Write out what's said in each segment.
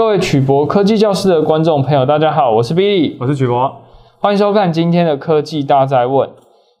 各位曲博科技教室的观众朋友，大家好，我是 Billy，我是曲博，欢迎收看今天的科技大在问。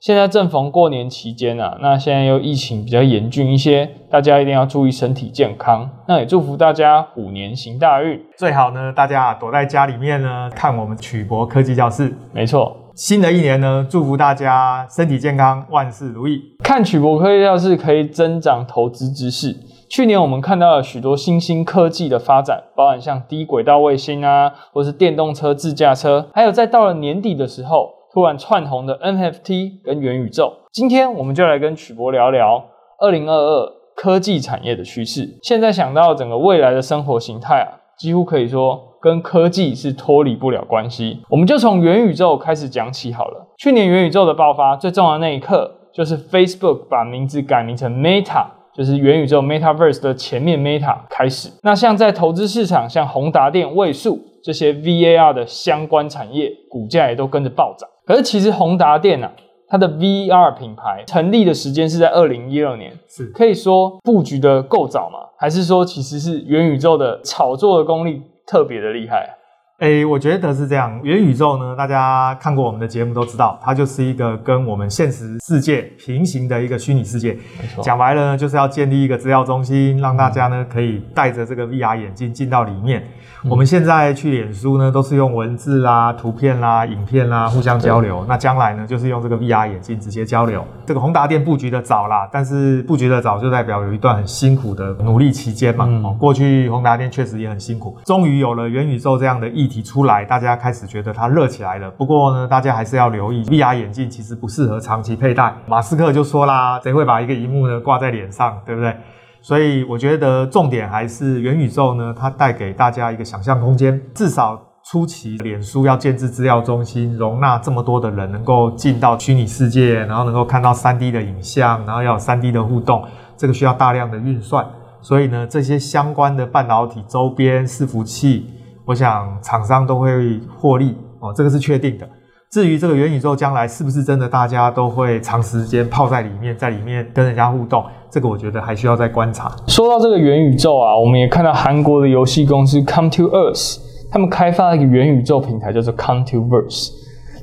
现在正逢过年期间啊，那现在又疫情比较严峻一些，大家一定要注意身体健康。那也祝福大家虎年行大运，最好呢，大家躲在家里面呢，看我们曲博科技教室。没错，新的一年呢，祝福大家身体健康，万事如意。看曲博科技教室可以增长投资知识。去年我们看到了许多新兴科技的发展，包含像低轨道卫星啊，或是电动车、自驾车，还有在到了年底的时候，突然窜红的 NFT 跟元宇宙。今天我们就来跟曲博聊聊二零二二科技产业的趋势。现在想到整个未来的生活形态啊，几乎可以说跟科技是脱离不了关系。我们就从元宇宙开始讲起好了。去年元宇宙的爆发，最重要的那一刻，就是 Facebook 把名字改名成 Meta。就是元宇宙 Metaverse 的前面 Meta 开始，那像在投资市场，像宏达电、位数这些 VAR 的相关产业，股价也都跟着暴涨。可是其实宏达电啊，它的 VR 品牌成立的时间是在二零一二年，是可以说布局的够早吗？还是说其实是元宇宙的炒作的功力特别的厉害？诶，我觉得是这样。元宇宙呢，大家看过我们的节目都知道，它就是一个跟我们现实世界平行的一个虚拟世界。讲白了呢，就是要建立一个资料中心，让大家呢可以戴着这个 VR 眼镜进到里面。我们现在去脸书呢，都是用文字啦、图片啦、影片啦互相交流。那将来呢，就是用这个 VR 眼镜直接交流。这个宏达电布局的早啦，但是布局的早就代表有一段很辛苦的努力期间嘛。嗯。过去宏达电确实也很辛苦，终于有了元宇宙这样的议题出来，大家开始觉得它热起来了。不过呢，大家还是要留意，VR 眼镜其实不适合长期佩戴。马斯克就说啦，谁会把一个荧幕呢挂在脸上，对不对？所以我觉得重点还是元宇宙呢，它带给大家一个想象空间。至少初期，脸书要建置资料中心，容纳这么多的人能够进到虚拟世界，然后能够看到 3D 的影像，然后要有 3D 的互动，这个需要大量的运算。所以呢，这些相关的半导体周边伺服器，我想厂商都会获利哦，这个是确定的。至于这个元宇宙将来是不是真的，大家都会长时间泡在里面，在里面跟人家互动，这个我觉得还需要再观察。说到这个元宇宙啊，我们也看到韩国的游戏公司 Come to Earth，他们开发了一个元宇宙平台，叫做 Come to Verse。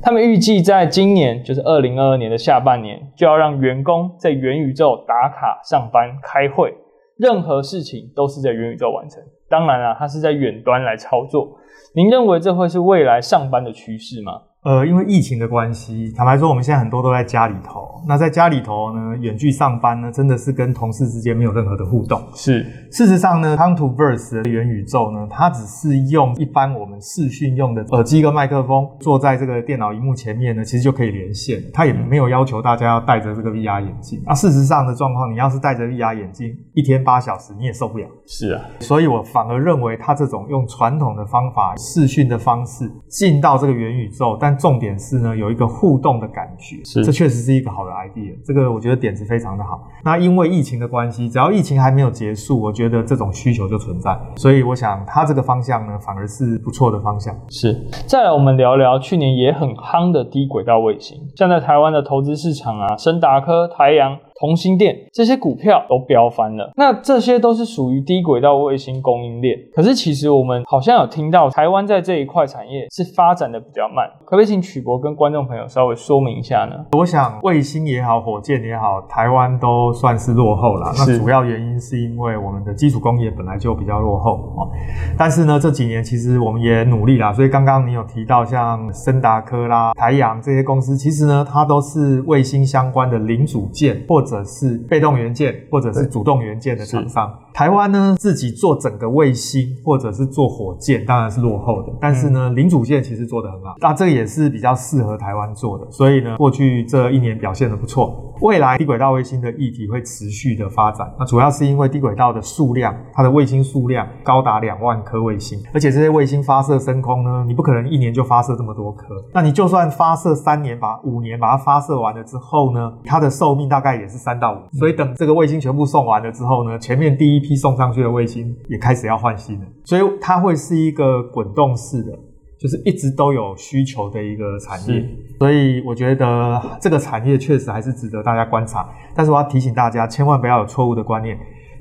他们预计在今年，就是二零二二年的下半年，就要让员工在元宇宙打卡、上班、开会，任何事情都是在元宇宙完成。当然啊，它是在远端来操作。您认为这会是未来上班的趋势吗？呃，因为疫情的关系，坦白说，我们现在很多都在家里头。那在家里头呢，远距上班呢，真的是跟同事之间没有任何的互动。是，事实上呢，Come to Verse 的元宇宙呢，它只是用一般我们视讯用的耳机跟麦克风，坐在这个电脑荧幕前面呢，其实就可以连线。它也没有要求大家要戴着这个 VR 眼镜。那事实上的状况，你要是戴着 VR 眼镜一天八小时，你也受不了。是啊，所以我反而认为，它这种用传统的方法视讯的方式进到这个元宇宙，但重点是呢，有一个互动的感觉，是，这确实是一个好的 idea。这个我觉得点子非常的好。那因为疫情的关系，只要疫情还没有结束，我觉得得这种需求就存在。所以我想，它这个方向呢，反而是不错的方向。是。再来，我们聊聊去年也很夯的低轨道卫星，像在台湾的投资市场啊，深达科、台阳。同心电这些股票都飙翻了，那这些都是属于低轨道卫星供应链。可是其实我们好像有听到台湾在这一块产业是发展的比较慢，可不可以请曲博跟观众朋友稍微说明一下呢？我想卫星也好，火箭也好，台湾都算是落后了。那主要原因是因为我们的基础工业本来就比较落后哦。但是呢，这几年其实我们也努力啦。所以刚刚你有提到像森达科啦、台阳这些公司，其实呢，它都是卫星相关的零组件或或者是被动元件，或者是主动元件的厂商。台湾呢，自己做整个卫星或者是做火箭，当然是落后的。但是呢，零组件其实做得很好，那这个也是比较适合台湾做的。所以呢，过去这一年表现得不错。未来低轨道卫星的议题会持续的发展，那主要是因为低轨道的数量，它的卫星数量高达两万颗卫星，而且这些卫星发射升空呢，你不可能一年就发射这么多颗。那你就算发射三年，把五年把它发射完了之后呢，它的寿命大概也是三到五。所以等这个卫星全部送完了之后呢，前面第一批送上去的卫星也开始要换新了，所以它会是一个滚动式的。就是一直都有需求的一个产业，所以我觉得这个产业确实还是值得大家观察。但是我要提醒大家，千万不要有错误的观念。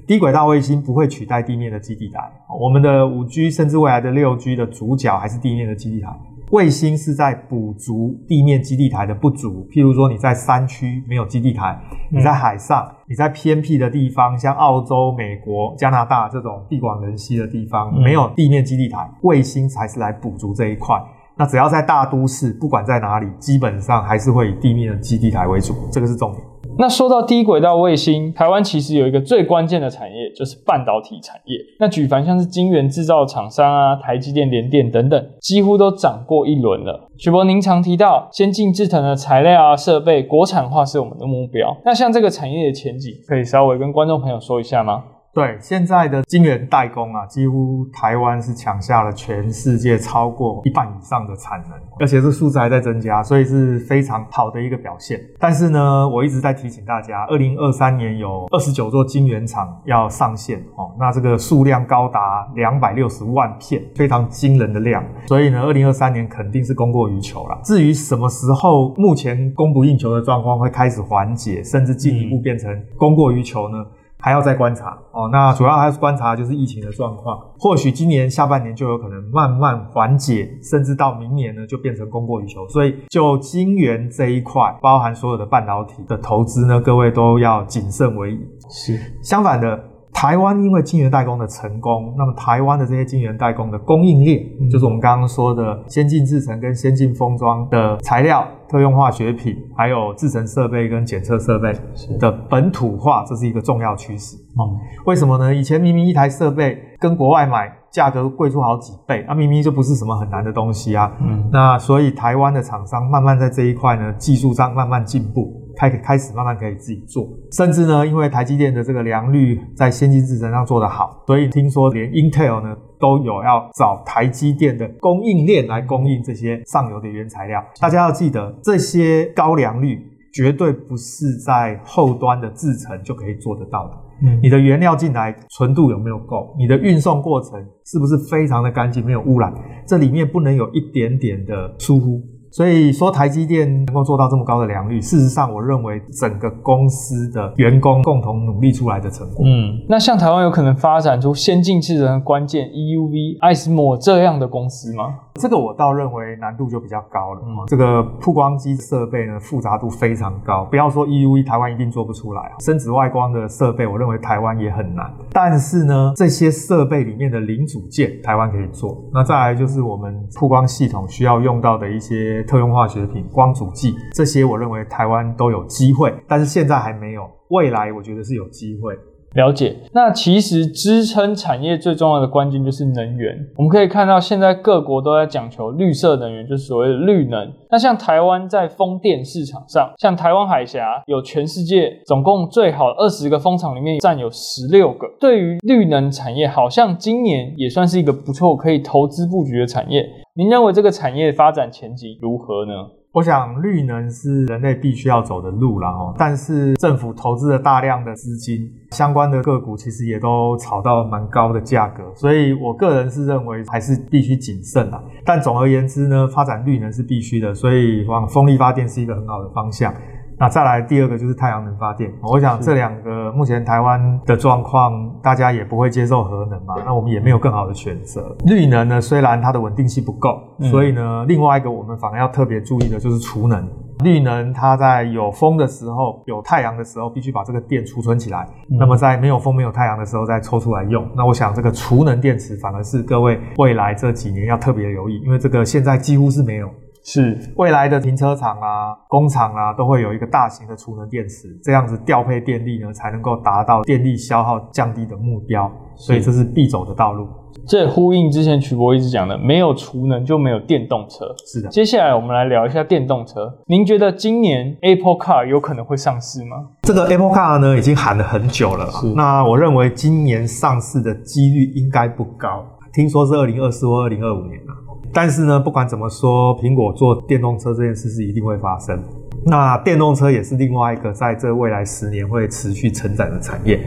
低轨道卫星不会取代地面的基地台，我们的五 G 甚至未来的六 G 的主角还是地面的基地台。卫星是在补足地面基地台的不足，譬如说你在山区没有基地台，你在海上，你在偏僻的地方，像澳洲、美国、加拿大这种地广人稀的地方，没有地面基地台，卫星才是来补足这一块。那只要在大都市，不管在哪里，基本上还是会以地面的基地台为主，这个是重点。那说到低轨道卫星，台湾其实有一个最关键的产业，就是半导体产业。那举凡像是晶圆制造厂商啊，台积电、联电等等，几乎都涨过一轮了。许博，您常提到先进制程的材料啊、设备国产化是我们的目标。那像这个产业的前景，可以稍微跟观众朋友说一下吗？对，现在的晶圆代工啊，几乎台湾是抢下了全世界超过一半以上的产能，而且这数字还在增加，所以是非常好的一个表现。但是呢，我一直在提醒大家，二零二三年有二十九座晶圆厂要上线哦，那这个数量高达两百六十万片，非常惊人的量。所以呢，二零二三年肯定是供过于求了。至于什么时候目前供不应求的状况会开始缓解，甚至进一步变成供过于求呢？还要再观察哦，那主要还是观察就是疫情的状况，或许今年下半年就有可能慢慢缓解，甚至到明年呢就变成供过于求。所以就晶圆这一块，包含所有的半导体的投资呢，各位都要谨慎为宜。是，相反的。台湾因为晶圆代工的成功，那么台湾的这些晶圆代工的供应链，嗯、就是我们刚刚说的先进制程跟先进封装的材料、特用化学品，还有制程设备跟检测设备的本土化，这是一个重要趋势。嗯，为什么呢？以前明明一台设备跟国外买价格贵出好几倍，那、啊、明明就不是什么很难的东西啊。嗯，那所以台湾的厂商慢慢在这一块呢，技术上慢慢进步。开开始慢慢可以自己做，甚至呢，因为台积电的这个良率在先进制程上做得好，所以听说连 Intel 呢都有要找台积电的供应链来供应这些上游的原材料。大家要记得，这些高良率绝对不是在后端的制程就可以做得到的。嗯，你的原料进来纯度有没有够？你的运送过程是不是非常的干净，没有污染？这里面不能有一点点的疏忽。所以说台积电能够做到这么高的良率，事实上我认为整个公司的员工共同努力出来的成果。嗯，那像台湾有可能发展出先进制程关键 EUV、爱思摩这样的公司吗？这个我倒认为难度就比较高了。嗯，这个曝光机设备呢，复杂度非常高，不要说 EUV，台湾一定做不出来啊。深紫外光的设备，我认为台湾也很难。但是呢，这些设备里面的零组件，台湾可以做。那再来就是我们曝光系统需要用到的一些特用化学品、光阻剂，这些我认为台湾都有机会，但是现在还没有。未来我觉得是有机会。了解，那其实支撑产业最重要的关键就是能源。我们可以看到，现在各国都在讲求绿色能源，就是所谓的绿能。那像台湾在风电市场上，像台湾海峡有全世界总共最好二十个风场里面占有十六个。对于绿能产业，好像今年也算是一个不错可以投资布局的产业。您认为这个产业发展前景如何呢？我想绿能是人类必须要走的路了哦，但是政府投资了大量的资金，相关的个股其实也都炒到蛮高的价格，所以我个人是认为还是必须谨慎啦。但总而言之呢，发展绿能是必须的，所以往风力发电是一个很好的方向。那再来第二个就是太阳能发电，我想这两个目前台湾的状况，大家也不会接受核能嘛，那我们也没有更好的选择。绿能呢，虽然它的稳定性不够，所以呢，另外一个我们反而要特别注意的就是储能。绿能它在有风的时候、有太阳的时候，必须把这个电储存起来；那么在没有风、没有太阳的时候再抽出来用。那我想这个储能电池反而是各位未来这几年要特别留意，因为这个现在几乎是没有。是未来的停车场啊、工厂啊，都会有一个大型的储能电池，这样子调配电力呢，才能够达到电力消耗降低的目标。所以这是必走的道路。这呼应之前曲博一直讲的，没有储能就没有电动车。是的。接下来我们来聊一下电动车。您觉得今年 Apple Car 有可能会上市吗？这个 Apple Car 呢，已经喊了很久了。是。那我认为今年上市的几率应该不高，听说是二零二四或二零二五年啊。但是呢，不管怎么说，苹果做电动车这件事是一定会发生。那电动车也是另外一个在这未来十年会持续成长的产业。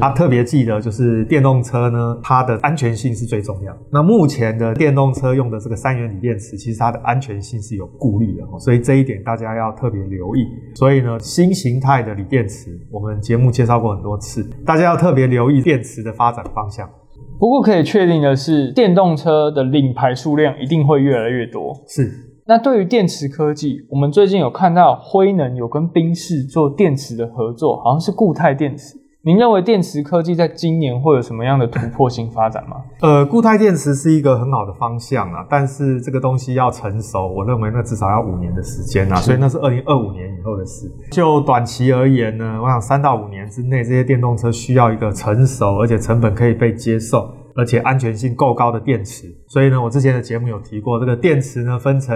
啊，特别记得就是电动车呢，它的安全性是最重要。那目前的电动车用的这个三元锂电池，其实它的安全性是有顾虑的，所以这一点大家要特别留意。所以呢，新形态的锂电池，我们节目介绍过很多次，大家要特别留意电池的发展方向。不过可以确定的是，电动车的领牌数量一定会越来越多。是。那对于电池科技，我们最近有看到辉能有跟宾士做电池的合作，好像是固态电池。您认为电池科技在今年会有什么样的突破性发展吗？呃，固态电池是一个很好的方向啊，但是这个东西要成熟，我认为那至少要五年的时间啊，所以那是二零二五年以后的事。就短期而言呢，我想三到五年之内，这些电动车需要一个成熟而且成本可以被接受。而且安全性够高的电池，所以呢，我之前的节目有提过，这个电池呢分成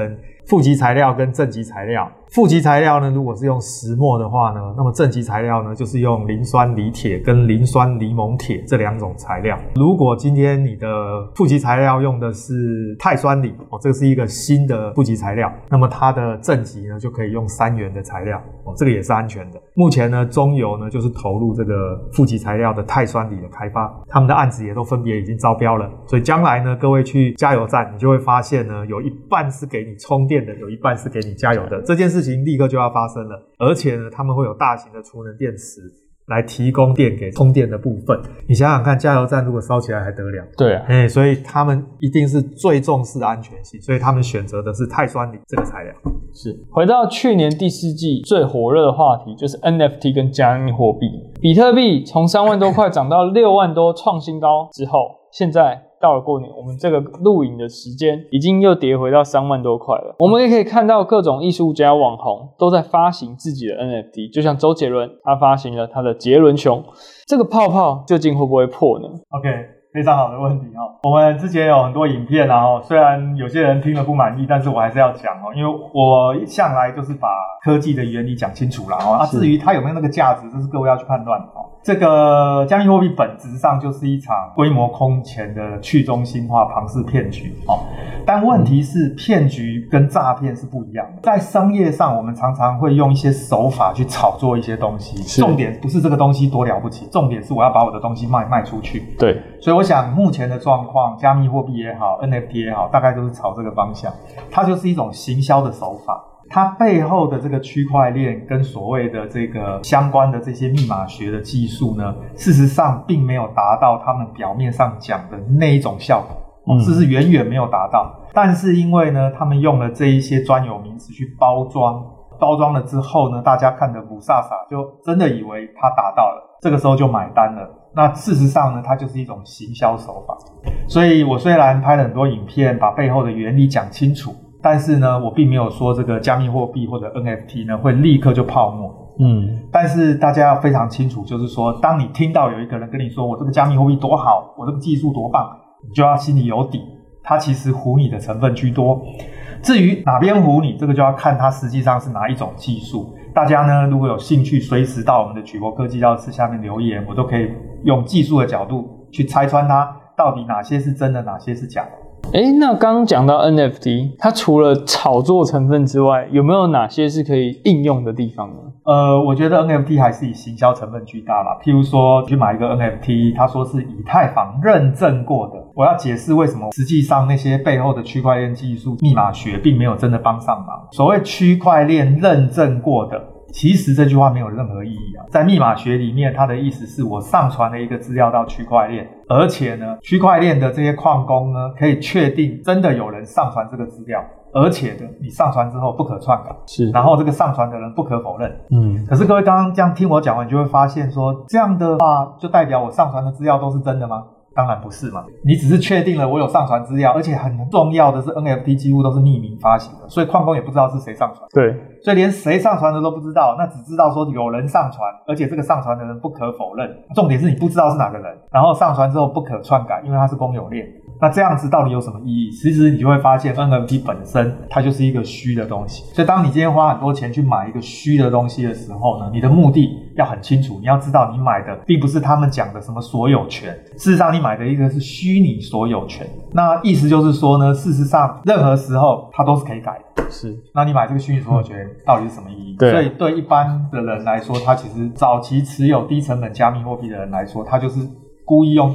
负极材料跟正极材料。负极材料呢，如果是用石墨的话呢，那么正极材料呢，就是用磷酸锂铁跟磷酸锂锰铁这两种材料。如果今天你的负极材料用的是钛酸锂哦，这个是一个新的负极材料，那么它的正极呢就可以用三元的材料哦，这个也是安全的。目前呢，中油呢就是投入这个负极材料的钛酸锂的开发，他们的案子也都分别已经招标了。所以将来呢，各位去加油站，你就会发现呢，有一半是给你充电的，有一半是给你加油的。这件事情立刻就要发生了，而且呢，他们会有大型的储能电池来提供电给充电的部分。你想想看，加油站如果烧起来还得了？对啊，哎，所以他们一定是最重视安全性，所以他们选择的是钛酸锂这个材料。是，回到去年第四季最火热的话题，就是 NFT 跟加密货币。比特币从三万多块涨到六万多，创新高之后，现在。到了过年，我们这个录影的时间已经又跌回到三万多块了。我们也可以看到各种艺术家、网红都在发行自己的 NFT，就像周杰伦，他发行了他的杰伦熊。这个泡泡究竟会不会破呢？OK。非常好的问题哈，我们之前有很多影片啊，虽然有些人听了不满意，但是我还是要讲哦，因为我向来就是把科技的原理讲清楚了哦。啊，至于它有没有那个价值，这是各位要去判断哦。这个加密货币本质上就是一场规模空前的去中心化庞氏骗局哦。但问题是，骗局跟诈骗是不一样的。在商业上，我们常常会用一些手法去炒作一些东西，重点不是这个东西多了不起，重点是我要把我的东西卖卖出去。对，所以我想目前的状况，加密货币也好，NFT 也好，大概都是朝这个方向。它就是一种行销的手法，它背后的这个区块链跟所谓的这个相关的这些密码学的技术呢，事实上并没有达到他们表面上讲的那一种效果。是是远远没有达到，但是因为呢，他们用了这一些专有名词去包装，包装了之后呢，大家看的不飒飒，就真的以为它达到了，这个时候就买单了。那事实上呢，它就是一种行销手法。所以我虽然拍了很多影片，把背后的原理讲清楚，但是呢，我并没有说这个加密货币或者 NFT 呢会立刻就泡沫。嗯，但是大家要非常清楚，就是说，当你听到有一个人跟你说我这个加密货币多好，我这个技术多棒。你就要心里有底，它其实唬你的成分居多。至于哪边唬你，这个就要看它实际上是哪一种技术。大家呢，如果有兴趣，随时到我们的曲博科技教室下面留言，我都可以用技术的角度去拆穿它，到底哪些是真的，哪些是假的。哎，那刚刚讲到 NFT，它除了炒作成分之外，有没有哪些是可以应用的地方呢？呃，我觉得 NFT 还是以行销成分居大啦。譬如说，去买一个 NFT，他说是以太坊认证过的，我要解释为什么实际上那些背后的区块链技术、密码学并没有真的帮上忙。所谓区块链认证过的。其实这句话没有任何意义啊，在密码学里面，它的意思是我上传了一个资料到区块链，而且呢，区块链的这些矿工呢，可以确定真的有人上传这个资料，而且的你上传之后不可篡改，是，然后这个上传的人不可否认，嗯。可是各位刚刚这样听我讲完，你就会发现说，这样的话就代表我上传的资料都是真的吗？当然不是嘛，你只是确定了我有上传资料，而且很重要的是 NFT 几乎都是匿名发行的，所以矿工也不知道是谁上传。对，所以连谁上传的都不知道，那只知道说有人上传，而且这个上传的人不可否认。重点是你不知道是哪个人，然后上传之后不可篡改，因为它是公有链。那这样子到底有什么意义？其实你就会发现，NFT 本身它就是一个虚的东西。所以当你今天花很多钱去买一个虚的东西的时候呢，你的目的要很清楚。你要知道，你买的并不是他们讲的什么所有权，事实上你买的一个是虚拟所有权。那意思就是说呢，事实上任何时候它都是可以改的。是，那你买这个虚拟所有权到底是什么意义？对，所以对一般的人来说，他其实早期持有低成本加密货币的人来说，他就是故意用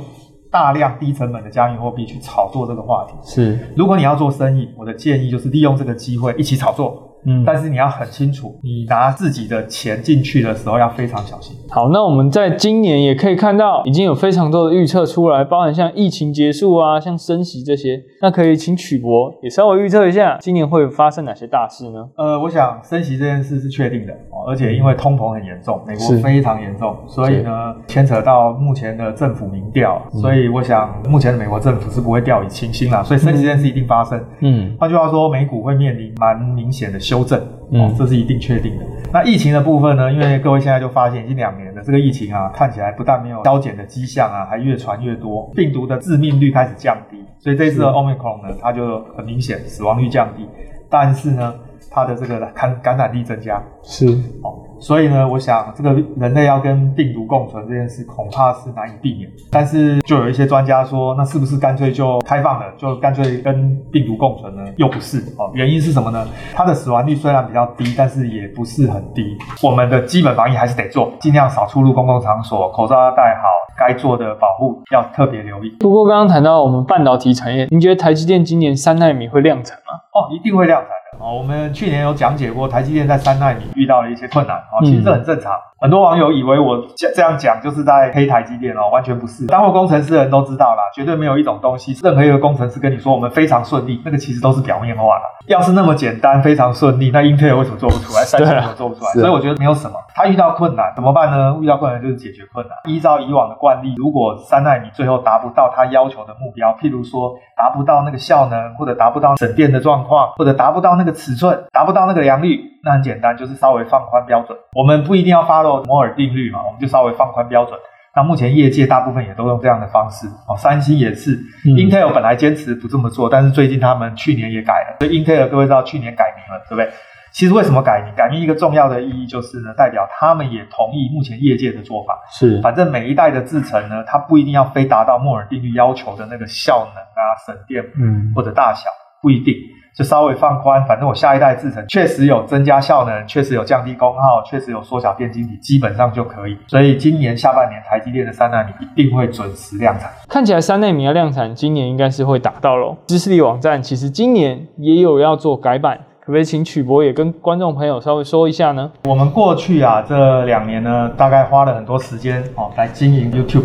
大量低成本的加密货币去炒作这个话题。是，如果你要做生意，我的建议就是利用这个机会一起炒作。嗯，但是你要很清楚，你拿自己的钱进去的时候要非常小心。好，那我们在今年也可以看到，已经有非常多的预测出来，包含像疫情结束啊，像升息这些。那可以请曲博也稍微预测一下，今年会发生哪些大事呢？呃，我想升息这件事是确定的哦，而且因为通膨很严重，美国非常严重，所以呢，牵扯到目前的政府民调，所以我想目前的美国政府是不会掉以轻心啦，所以升息这件事一定发生。嗯，换句话说，美股会面临蛮明显的修正。哦，这是一定确定的。那疫情的部分呢？因为各位现在就发现，已经两年了，这个疫情啊，看起来不但没有消减的迹象啊，还越传越多，病毒的致命率开始降低。所以这次的 Omicron 呢，它就很明显死亡率降低，但是呢，它的这个感感染力增加。是哦。所以呢，我想这个人类要跟病毒共存这件事恐怕是难以避免。但是就有一些专家说，那是不是干脆就开放了，就干脆跟病毒共存呢？又不是哦。原因是什么呢？它的死亡率虽然比较低，但是也不是很低。我们的基本防疫还是得做，尽量少出入公共场所，口罩要戴好，该做的保护要特别留意。不过刚刚谈到我们半导体产业，您觉得台积电今年三纳米会量产吗？哦，一定会量产的。哦，我们去年有讲解过，台积电在三纳米遇到了一些困难，哦，其实这很正常。嗯很多网友以为我这这样讲就是在黑台积电哦，完全不是。当过工程师的人都知道啦，绝对没有一种东西，任何一个工程师跟你说我们非常顺利，那个其实都是表面话啦。要是那么简单，非常顺利，那英特尔为什么做不出来？三星为什么做不出来？所以我觉得没有什么。他遇到困难怎么办呢？遇到困难就是解决困难。依照以往的惯例，如果三纳米最后达不到他要求的目标，譬如说达不到那个效能，或者达不到省电的状况，或者达不到那个尺寸，达不到那个良率，那很简单，就是稍微放宽标准。我们不一定要 follow 摩尔定律嘛，我们就稍微放宽标准。那目前业界大部分也都用这样的方式哦，三星也是。嗯、Intel 本来坚持不这么做，但是最近他们去年也改了。所以 Intel 各位知道去年改名了，对不对？其实为什么改名？改名一个重要的意义就是呢，代表他们也同意目前业界的做法。是，反正每一代的制程呢，它不一定要非达到摩尔定律要求的那个效能啊、省电，嗯，或者大小，不一定。就稍微放宽，反正我下一代制程确实有增加效能，确实有降低功耗，确实有缩小电晶体，基本上就可以。所以今年下半年台积电的三纳米一定会准时量产。看起来三纳米要量产，今年应该是会达到咯。知识力网站其实今年也有要做改版。可不可以请曲博也跟观众朋友稍微说一下呢？我们过去啊这两年呢，大概花了很多时间哦来经营 YouTube，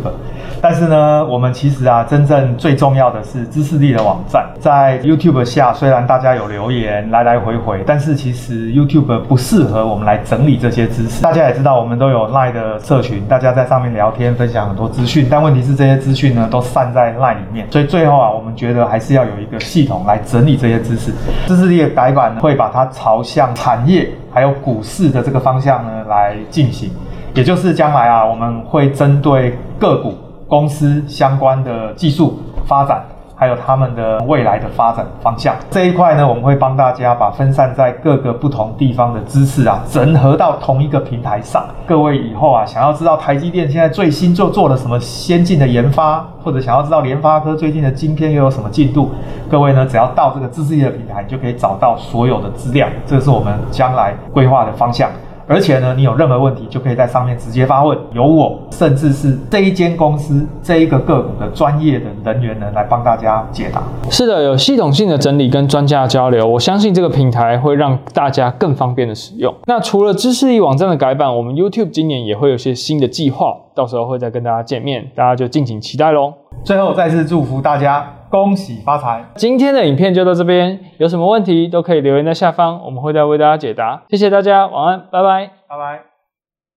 但是呢，我们其实啊真正最重要的是知识力的网站。在 YouTube 下，虽然大家有留言来来回回，但是其实 YouTube 不适合我们来整理这些知识。大家也知道，我们都有 Line 的社群，大家在上面聊天，分享很多资讯。但问题是这些资讯呢都散在 Line 里面，所以最后啊，我们觉得还是要有一个系统来整理这些知识。知识力的改版呢，会会把它朝向产业还有股市的这个方向呢来进行，也就是将来啊，我们会针对个股公司相关的技术发展。还有他们的未来的发展方向这一块呢，我们会帮大家把分散在各个不同地方的知识啊，整合到同一个平台上。各位以后啊，想要知道台积电现在最新就做了什么先进的研发，或者想要知道联发科最近的晶片又有什么进度，各位呢，只要到这个知识力的平台，就可以找到所有的资料。这是我们将来规划的方向。而且呢，你有任何问题就可以在上面直接发问，由我甚至是这一间公司这一个个股的专业的人员呢来帮大家解答。是的，有系统性的整理跟专家交流，我相信这个平台会让大家更方便的使用。那除了知识力网站的改版，我们 YouTube 今年也会有些新的计划，到时候会再跟大家见面，大家就敬请期待喽。最后再次祝福大家。恭喜发财！今天的影片就到这边，有什么问题都可以留言在下方，我们会再为大家解答。谢谢大家，晚安，拜拜，拜拜。